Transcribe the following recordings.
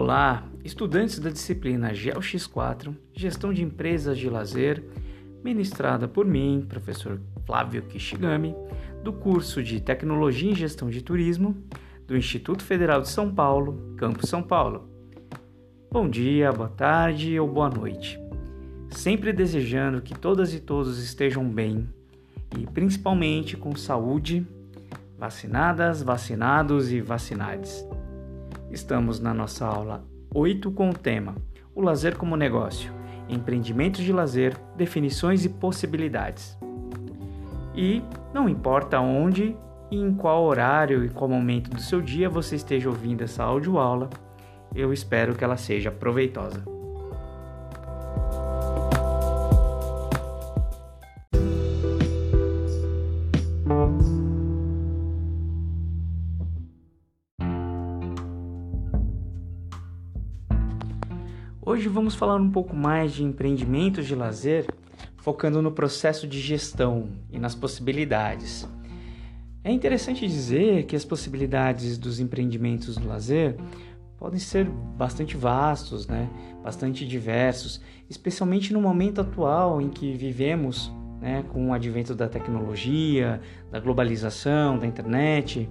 Olá, estudantes da disciplina GeoX4, Gestão de Empresas de Lazer, ministrada por mim, professor Flávio Kishigami, do curso de Tecnologia em Gestão de Turismo do Instituto Federal de São Paulo, Campus São Paulo. Bom dia, boa tarde ou boa noite. Sempre desejando que todas e todos estejam bem e principalmente com saúde, vacinadas, vacinados e vacinades. Estamos na nossa aula 8 com o tema O lazer como negócio, empreendimentos de lazer, definições e possibilidades. E não importa onde e em qual horário e qual momento do seu dia você esteja ouvindo essa audioaula, eu espero que ela seja proveitosa. Hoje vamos falar um pouco mais de empreendimentos de lazer, focando no processo de gestão e nas possibilidades. É interessante dizer que as possibilidades dos empreendimentos do lazer podem ser bastante vastos, né? bastante diversos, especialmente no momento atual em que vivemos né? com o advento da tecnologia, da globalização, da internet,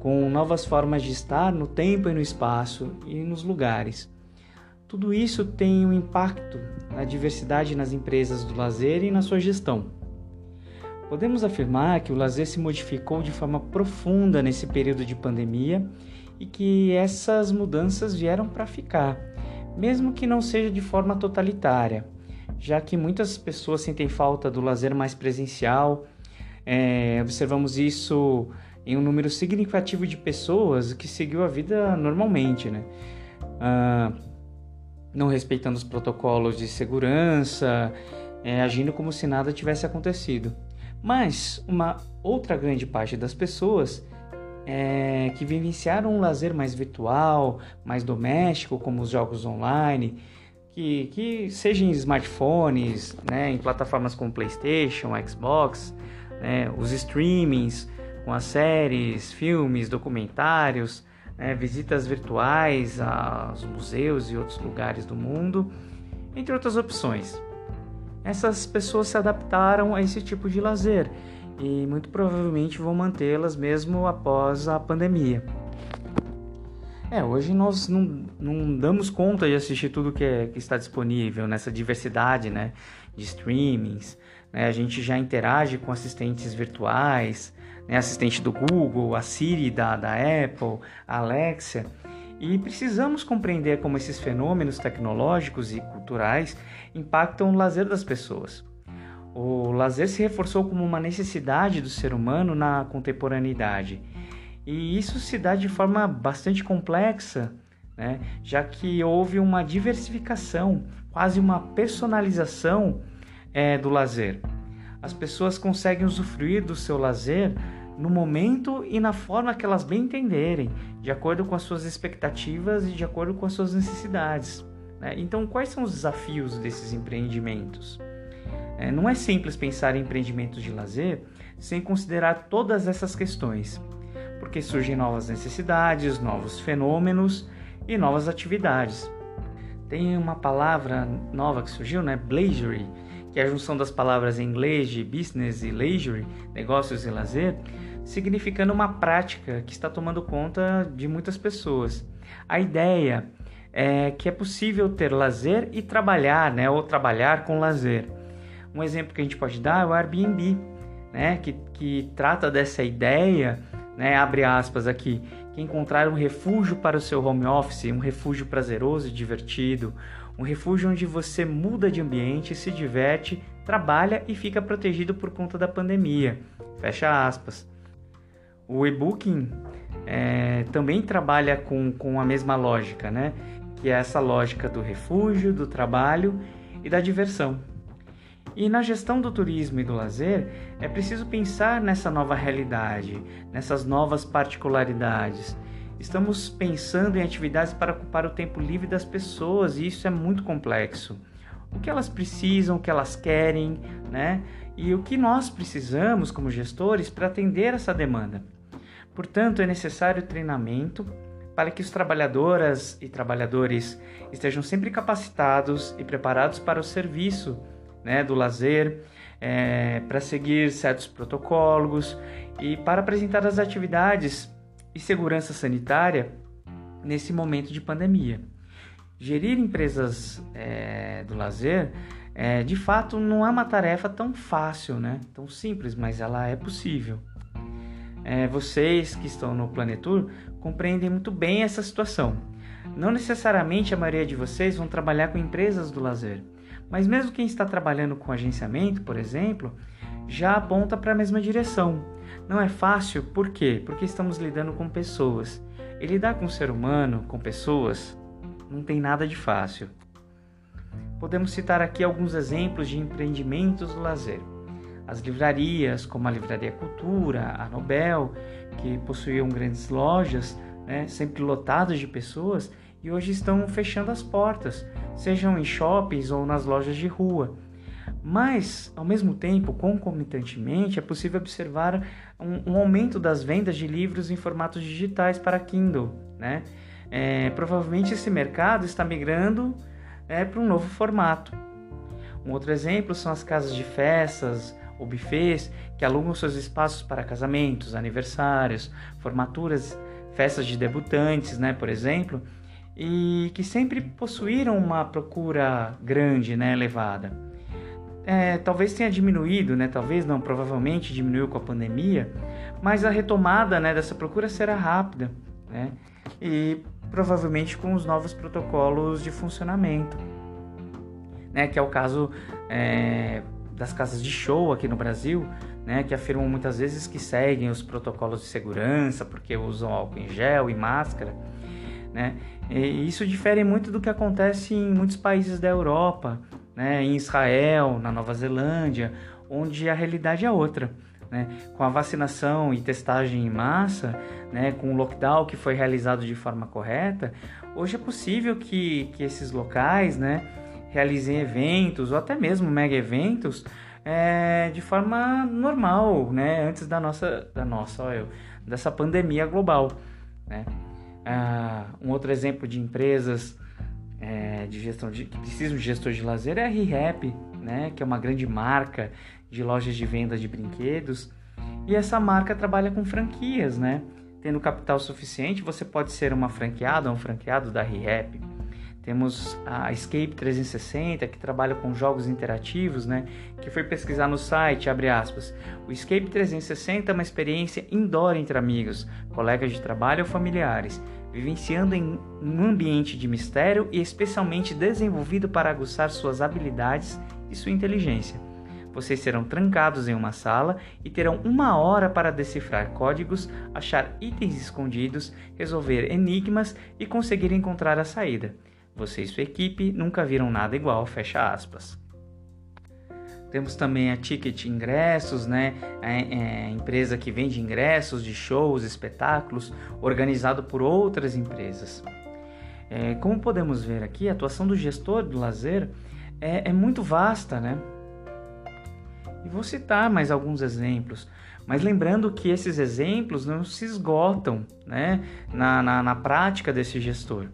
com novas formas de estar no tempo e no espaço e nos lugares. Tudo isso tem um impacto na diversidade nas empresas do lazer e na sua gestão. Podemos afirmar que o lazer se modificou de forma profunda nesse período de pandemia e que essas mudanças vieram para ficar, mesmo que não seja de forma totalitária, já que muitas pessoas sentem falta do lazer mais presencial. É, observamos isso em um número significativo de pessoas que seguiu a vida normalmente, né? Ah, não respeitando os protocolos de segurança, é, agindo como se nada tivesse acontecido. Mas uma outra grande parte das pessoas é, que vivenciaram um lazer mais virtual, mais doméstico, como os jogos online, que, que seja em smartphones, né, em plataformas como PlayStation, Xbox, né, os streamings com as séries, filmes, documentários, né, visitas virtuais aos museus e outros lugares do mundo, entre outras opções. Essas pessoas se adaptaram a esse tipo de lazer e muito provavelmente vão mantê-las mesmo após a pandemia. É, hoje nós não, não damos conta de assistir tudo que, é, que está disponível nessa diversidade né, de streamings. Né? A gente já interage com assistentes virtuais, né, assistente do Google, a Siri da, da Apple, a Alexa, e precisamos compreender como esses fenômenos tecnológicos e culturais impactam o lazer das pessoas. O lazer se reforçou como uma necessidade do ser humano na contemporaneidade, e isso se dá de forma bastante complexa, né, já que houve uma diversificação, quase uma personalização é, do lazer. As pessoas conseguem usufruir do seu lazer no momento e na forma que elas bem entenderem, de acordo com as suas expectativas e de acordo com as suas necessidades. Né? Então, quais são os desafios desses empreendimentos? É, não é simples pensar em empreendimentos de lazer sem considerar todas essas questões, porque surgem novas necessidades, novos fenômenos e novas atividades. Tem uma palavra nova que surgiu, né? Blazery, que é a junção das palavras em inglês de business e leisure, negócios e lazer, significando uma prática que está tomando conta de muitas pessoas. A ideia é que é possível ter lazer e trabalhar, né, ou trabalhar com lazer. Um exemplo que a gente pode dar é o Airbnb, né, que, que trata dessa ideia, né, abre aspas aqui, que encontrar um refúgio para o seu home office, um refúgio prazeroso e divertido, um refúgio onde você muda de ambiente, se diverte, trabalha e fica protegido por conta da pandemia. Fecha aspas. O e-booking é, também trabalha com, com a mesma lógica, né? Que é essa lógica do refúgio, do trabalho e da diversão. E na gestão do turismo e do lazer, é preciso pensar nessa nova realidade, nessas novas particularidades. Estamos pensando em atividades para ocupar o tempo livre das pessoas e isso é muito complexo. O que elas precisam, o que elas querem, né? E o que nós precisamos como gestores para atender essa demanda. Portanto, é necessário treinamento, para que os trabalhadoras e trabalhadores estejam sempre capacitados e preparados para o serviço né, do lazer, é, para seguir certos protocolos e para apresentar as atividades e segurança sanitária nesse momento de pandemia. Gerir empresas é, do lazer, é, de fato, não é uma tarefa tão fácil, né? tão simples, mas ela é possível. É, vocês que estão no Planetur compreendem muito bem essa situação. Não necessariamente a maioria de vocês vão trabalhar com empresas do lazer, mas mesmo quem está trabalhando com agenciamento, por exemplo, já aponta para a mesma direção. Não é fácil, por quê? Porque estamos lidando com pessoas. E lidar com o ser humano, com pessoas, não tem nada de fácil. Podemos citar aqui alguns exemplos de empreendimentos do lazer. As livrarias, como a Livraria Cultura, a Nobel, que possuíam grandes lojas, né, sempre lotadas de pessoas, e hoje estão fechando as portas, sejam em shoppings ou nas lojas de rua. Mas, ao mesmo tempo, concomitantemente, é possível observar um, um aumento das vendas de livros em formatos digitais para Kindle. Né? É, provavelmente esse mercado está migrando é, para um novo formato. Um outro exemplo são as casas de festas, ou buffets que alugam seus espaços para casamentos, aniversários, formaturas, festas de debutantes, né, por exemplo, e que sempre possuíram uma procura grande, né, elevada. É, talvez tenha diminuído, né, talvez não, provavelmente diminuiu com a pandemia, mas a retomada né, dessa procura será rápida, né, e provavelmente com os novos protocolos de funcionamento, né, que é o caso é, das casas de show aqui no Brasil, né, que afirmam muitas vezes que seguem os protocolos de segurança porque usam álcool em gel e máscara, né? E isso difere muito do que acontece em muitos países da Europa, né, em Israel, na Nova Zelândia, onde a realidade é outra. Né? Com a vacinação e testagem em massa, né, com o lockdown que foi realizado de forma correta, hoje é possível que, que esses locais, né, realizem eventos ou até mesmo mega eventos é, de forma normal, né? Antes da nossa, da nossa, eu, dessa pandemia global, né? Ah, um outro exemplo de empresas é, de gestão de, que precisam de gestor de lazer é a ReHap, né? Que é uma grande marca de lojas de venda de brinquedos e essa marca trabalha com franquias, né? Tendo capital suficiente, você pode ser uma franqueada um franqueado da ReHap temos a Escape 360, que trabalha com jogos interativos, né? Que foi pesquisar no site, abre aspas. O Escape 360 é uma experiência indoor entre amigos, colegas de trabalho ou familiares, vivenciando em um ambiente de mistério e especialmente desenvolvido para aguçar suas habilidades e sua inteligência. Vocês serão trancados em uma sala e terão uma hora para decifrar códigos, achar itens escondidos, resolver enigmas e conseguir encontrar a saída. Você e sua equipe nunca viram nada igual, fecha aspas. Temos também a Ticket Ingressos, né? É, é, empresa que vende ingressos de shows, espetáculos, organizado por outras empresas. É, como podemos ver aqui, a atuação do gestor do lazer é, é muito vasta, né? E vou citar mais alguns exemplos, mas lembrando que esses exemplos não se esgotam né, na, na, na prática desse gestor.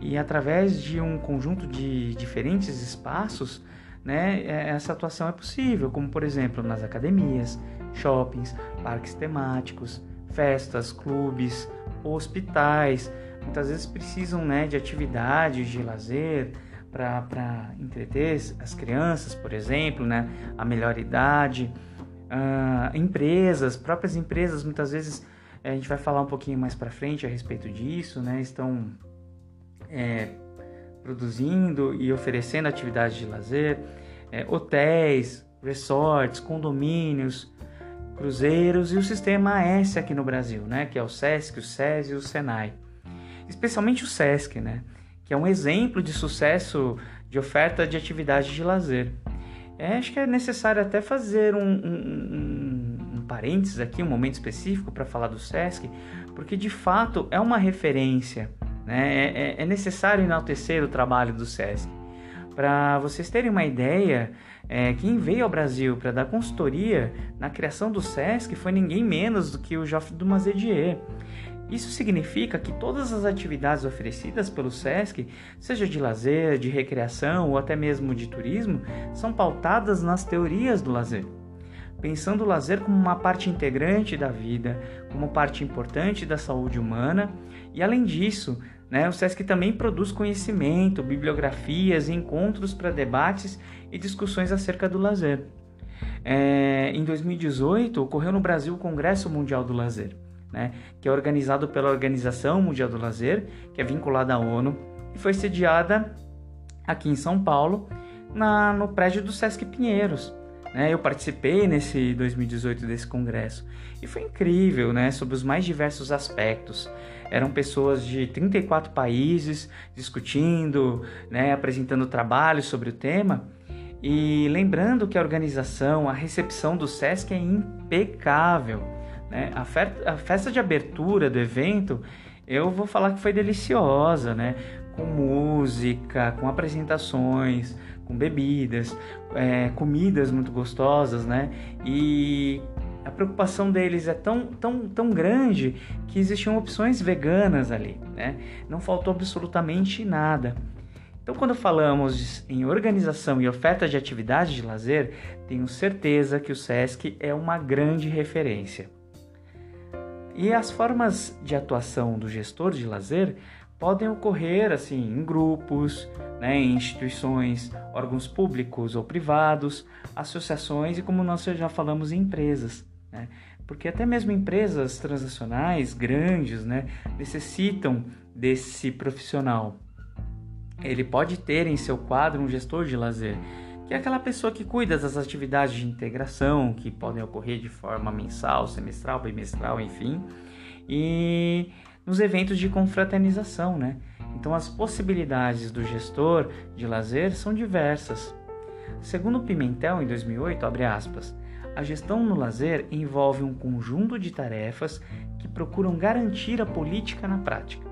E através de um conjunto de diferentes espaços, né, é, essa atuação é possível, como por exemplo nas academias, shoppings, parques temáticos, festas, clubes, hospitais. Muitas vezes precisam né, de atividades de lazer para entreter as crianças, por exemplo, né, a melhor idade. Uh, empresas, próprias empresas, muitas vezes a gente vai falar um pouquinho mais para frente a respeito disso, né, estão é, produzindo e oferecendo atividades de lazer, é, hotéis, resorts, condomínios, cruzeiros e o sistema AS aqui no Brasil, né, que é o SESC, o SES e o SENAI. Especialmente o SESC, né, que é um exemplo de sucesso de oferta de atividades de lazer. É, acho que é necessário até fazer um, um, um, um parênteses aqui, um momento específico para falar do SESC, porque de fato é uma referência né? É, é, é necessário enaltecer o trabalho do SESC. Para vocês terem uma ideia, é, quem veio ao Brasil para dar consultoria na criação do SESC foi ninguém menos do que o Geoffrey Dumazedier. Isso significa que todas as atividades oferecidas pelo SESC, seja de lazer, de recreação ou até mesmo de turismo, são pautadas nas teorias do lazer. Pensando o lazer como uma parte integrante da vida, como parte importante da saúde humana, e além disso, né, o SESC também produz conhecimento, bibliografias encontros para debates e discussões acerca do lazer. É, em 2018, ocorreu no Brasil o Congresso Mundial do Lazer né, que é organizado pela Organização Mundial do Lazer, que é vinculada à ONU, e foi sediada aqui em São Paulo, na, no prédio do Sesc Pinheiros. Né? Eu participei nesse 2018 desse congresso e foi incrível, né, sobre os mais diversos aspectos. Eram pessoas de 34 países discutindo, né, apresentando trabalhos sobre o tema. E lembrando que a organização, a recepção do SESC é impecável. Né? A, a festa de abertura do evento, eu vou falar que foi deliciosa, né? Com música, com apresentações, com bebidas, é, comidas muito gostosas, né? E a preocupação deles é tão, tão, tão grande que existiam opções veganas ali, né? Não faltou absolutamente nada. Então, quando falamos em organização e oferta de atividades de lazer, tenho certeza que o SESC é uma grande referência. E as formas de atuação do gestor de lazer podem ocorrer assim em grupos, né, em instituições, órgãos públicos ou privados, associações e como nós já falamos em empresas, né? porque até mesmo empresas transacionais grandes, né, necessitam desse profissional. Ele pode ter em seu quadro um gestor de lazer que é aquela pessoa que cuida das atividades de integração que podem ocorrer de forma mensal, semestral, bimestral, enfim, e nos eventos de confraternização, né? Então as possibilidades do gestor de lazer são diversas. Segundo Pimentel, em 2008, abre aspas, a gestão no lazer envolve um conjunto de tarefas que procuram garantir a política na prática.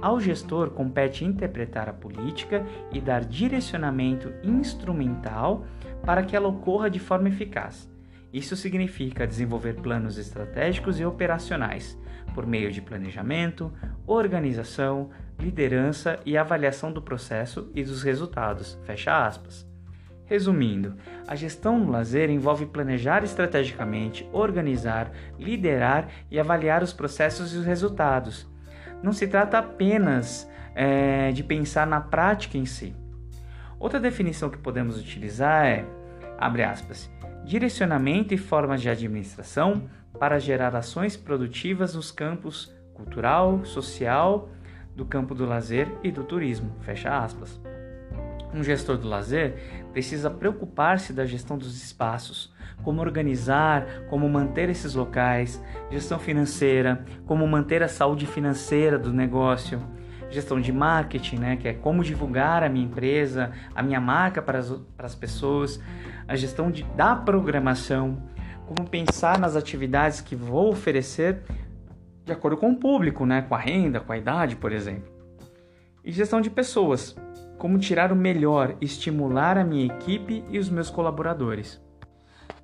Ao gestor compete interpretar a política e dar direcionamento instrumental para que ela ocorra de forma eficaz. Isso significa desenvolver planos estratégicos e operacionais, por meio de planejamento, organização, liderança e avaliação do processo e dos resultados. Fecha aspas. Resumindo, a gestão no lazer envolve planejar estrategicamente, organizar, liderar e avaliar os processos e os resultados, não se trata apenas é, de pensar na prática em si. Outra definição que podemos utilizar é, abre aspas, direcionamento e formas de administração para gerar ações produtivas nos campos cultural, social, do campo do lazer e do turismo, fecha aspas. Um gestor do lazer precisa preocupar-se da gestão dos espaços, como organizar, como manter esses locais, gestão financeira, como manter a saúde financeira do negócio, gestão de marketing, né, que é como divulgar a minha empresa, a minha marca para as, para as pessoas, a gestão de, da programação, como pensar nas atividades que vou oferecer de acordo com o público, né, com a renda, com a idade, por exemplo. E gestão de pessoas, como tirar o melhor, estimular a minha equipe e os meus colaboradores.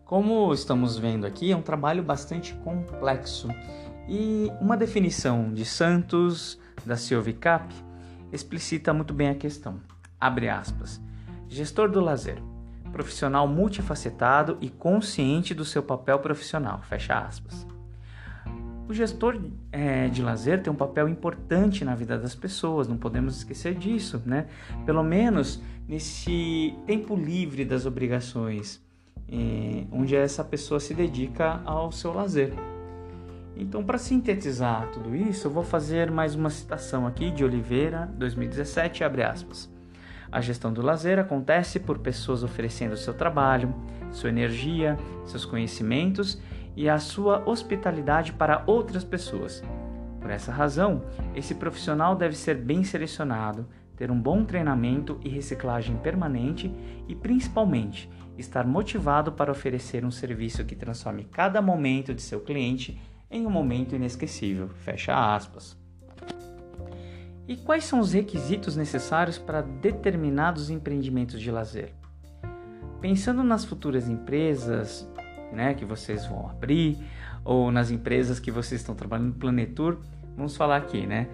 Como estamos vendo aqui, é um trabalho bastante complexo e uma definição de Santos da Silvicap explicita muito bem a questão. Abre aspas. Gestor do lazer, profissional multifacetado e consciente do seu papel profissional. Fecha aspas. O gestor é, de lazer tem um papel importante na vida das pessoas, não podemos esquecer disso, né? Pelo menos nesse tempo livre das obrigações, é, onde essa pessoa se dedica ao seu lazer. Então, para sintetizar tudo isso, eu vou fazer mais uma citação aqui de Oliveira, 2017, abre aspas. A gestão do lazer acontece por pessoas oferecendo seu trabalho, sua energia, seus conhecimentos e a sua hospitalidade para outras pessoas. Por essa razão, esse profissional deve ser bem selecionado, ter um bom treinamento e reciclagem permanente e, principalmente, estar motivado para oferecer um serviço que transforme cada momento de seu cliente em um momento inesquecível. Fecha aspas. E quais são os requisitos necessários para determinados empreendimentos de lazer? Pensando nas futuras empresas né, que vocês vão abrir, ou nas empresas que vocês estão trabalhando no Planetur, vamos falar aqui, né?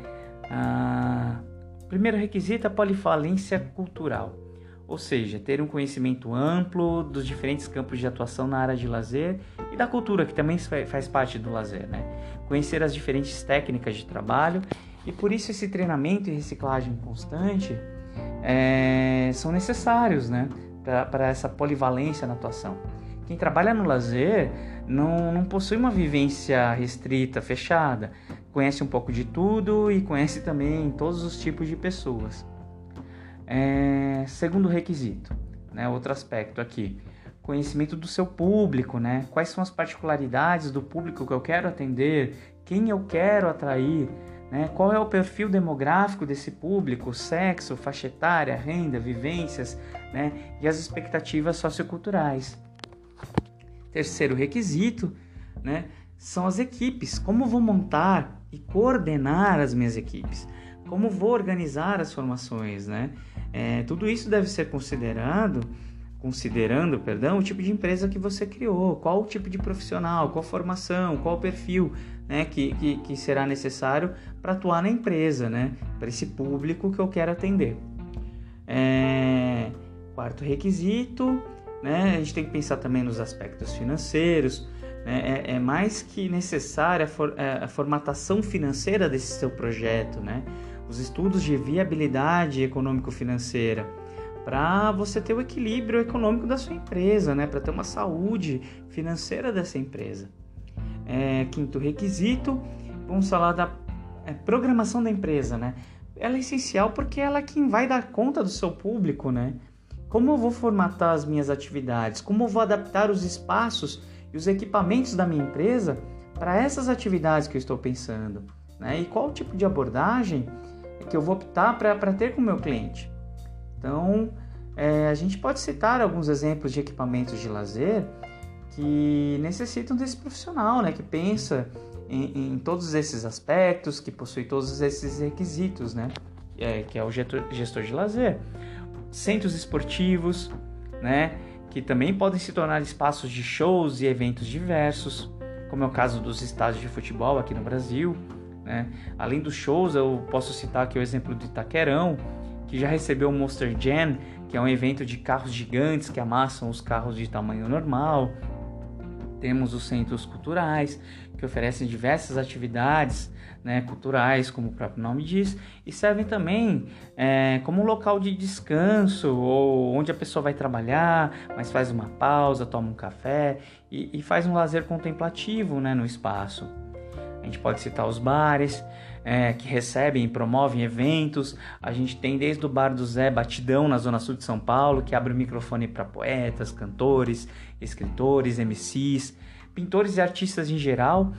Ah, primeiro requisito é a polifalência cultural, ou seja, ter um conhecimento amplo dos diferentes campos de atuação na área de lazer e da cultura, que também faz parte do lazer, né? Conhecer as diferentes técnicas de trabalho e por isso esse treinamento e reciclagem constante é, são necessários, né? Para essa polivalência na atuação. Quem trabalha no lazer não, não possui uma vivência restrita, fechada. Conhece um pouco de tudo e conhece também todos os tipos de pessoas. É, segundo requisito, né, outro aspecto aqui, conhecimento do seu público, né? Quais são as particularidades do público que eu quero atender, quem eu quero atrair, né? Qual é o perfil demográfico desse público, sexo, faixa etária, renda, vivências, né? E as expectativas socioculturais. Terceiro requisito, né, são as equipes. Como vou montar e coordenar as minhas equipes? Como vou organizar as formações, né? É, tudo isso deve ser considerado, considerando, perdão, o tipo de empresa que você criou, qual o tipo de profissional, qual formação, qual perfil, né, que, que, que será necessário para atuar na empresa, né, para esse público que eu quero atender. É, quarto requisito, né? A gente tem que pensar também nos aspectos financeiros. Né? É, é, mais que necessária a, for, é, a, formatação financeira desse seu projeto, né? Os estudos de viabilidade econômico-financeira para você ter o equilíbrio econômico da sua empresa, né? Para ter uma saúde financeira dessa empresa. É, quinto requisito, vamos falar da é, programação da empresa, né? Ela é essencial porque ela é quem vai dar conta do seu público, né? Como eu vou formatar as minhas atividades? Como eu vou adaptar os espaços e os equipamentos da minha empresa para essas atividades que eu estou pensando? Né? E qual tipo de abordagem que eu vou optar para ter com o meu cliente? Então, é, a gente pode citar alguns exemplos de equipamentos de lazer que necessitam desse profissional, né? que pensa em, em todos esses aspectos, que possui todos esses requisitos, né? É, que é o gestor de lazer centros esportivos, né, que também podem se tornar espaços de shows e eventos diversos, como é o caso dos estádios de futebol aqui no Brasil. Né? Além dos shows, eu posso citar aqui o exemplo do Itaquerão, que já recebeu o Monster Jam, que é um evento de carros gigantes que amassam os carros de tamanho normal. Temos os centros culturais, que oferecem diversas atividades né, culturais, como o próprio nome diz, e servem também é, como um local de descanso ou onde a pessoa vai trabalhar, mas faz uma pausa, toma um café e, e faz um lazer contemplativo né, no espaço. Gente pode citar os bares, é, que recebem e promovem eventos. A gente tem desde o Bar do Zé Batidão, na Zona Sul de São Paulo, que abre o microfone para poetas, cantores, escritores, MCs, pintores e artistas em geral.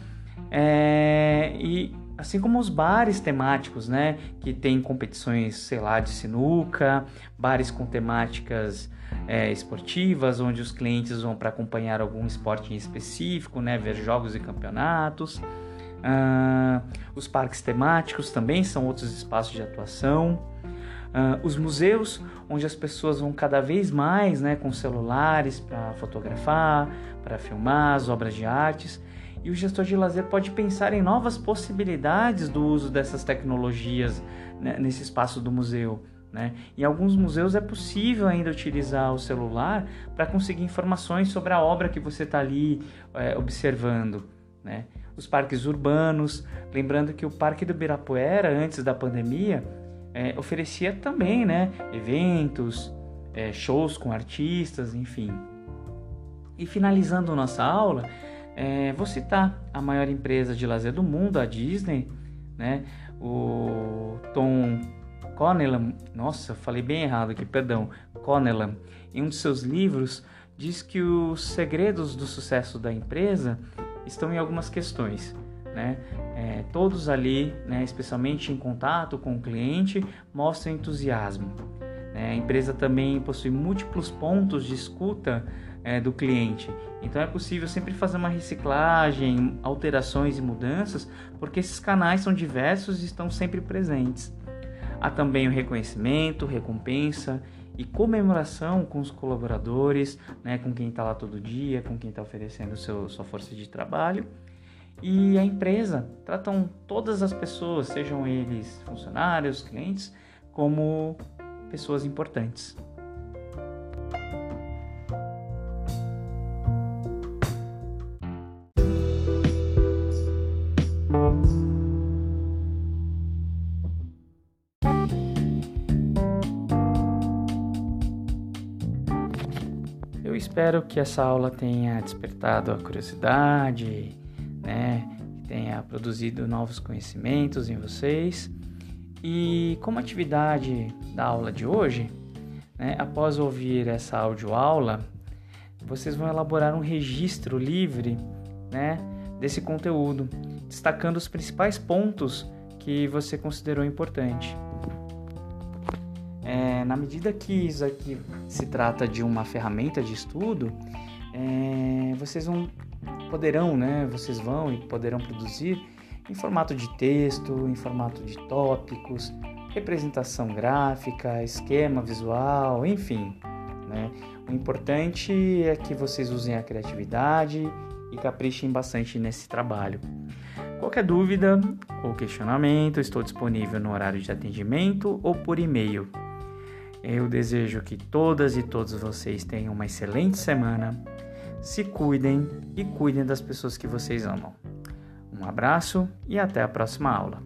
É, e assim como os bares temáticos, né, que tem competições, sei lá, de sinuca, bares com temáticas é, esportivas, onde os clientes vão para acompanhar algum esporte em específico, né, ver jogos e campeonatos. Ah, os parques temáticos também são outros espaços de atuação. Ah, os museus, onde as pessoas vão cada vez mais né, com celulares para fotografar, para filmar as obras de artes. E o gestor de lazer pode pensar em novas possibilidades do uso dessas tecnologias né, nesse espaço do museu. Né? Em alguns museus é possível ainda utilizar o celular para conseguir informações sobre a obra que você está ali é, observando. Né? Os parques urbanos, lembrando que o Parque do Birapuera, antes da pandemia, é, oferecia também né, eventos, é, shows com artistas, enfim. E finalizando nossa aula, é, vou citar a maior empresa de lazer do mundo, a Disney, né? O Tom Conelan, nossa, falei bem errado aqui, perdão, Conelan, em um de seus livros diz que os segredos do sucesso da empresa estão em algumas questões, né? É, todos ali, né, especialmente em contato com o cliente, mostram entusiasmo. Né? A empresa também possui múltiplos pontos de escuta é, do cliente. Então é possível sempre fazer uma reciclagem, alterações e mudanças, porque esses canais são diversos e estão sempre presentes. Há também o reconhecimento, recompensa e comemoração com os colaboradores, né, com quem está lá todo dia, com quem está oferecendo seu, sua força de trabalho. e a empresa tratam todas as pessoas, sejam eles funcionários, clientes, como pessoas importantes. Espero que essa aula tenha despertado a curiosidade, né? Tenha produzido novos conhecimentos em vocês. E como atividade da aula de hoje, né, após ouvir essa audioaula, vocês vão elaborar um registro livre né, desse conteúdo, destacando os principais pontos que você considerou importante. Na medida que isso aqui se trata de uma ferramenta de estudo, é, vocês vão poderão, né, vocês vão e poderão produzir em formato de texto, em formato de tópicos, representação gráfica, esquema visual, enfim. Né? O importante é que vocês usem a criatividade e caprichem bastante nesse trabalho. Qualquer dúvida ou questionamento, estou disponível no horário de atendimento ou por e-mail. Eu desejo que todas e todos vocês tenham uma excelente semana se cuidem e cuidem das pessoas que vocês amam. Um abraço e até a próxima aula.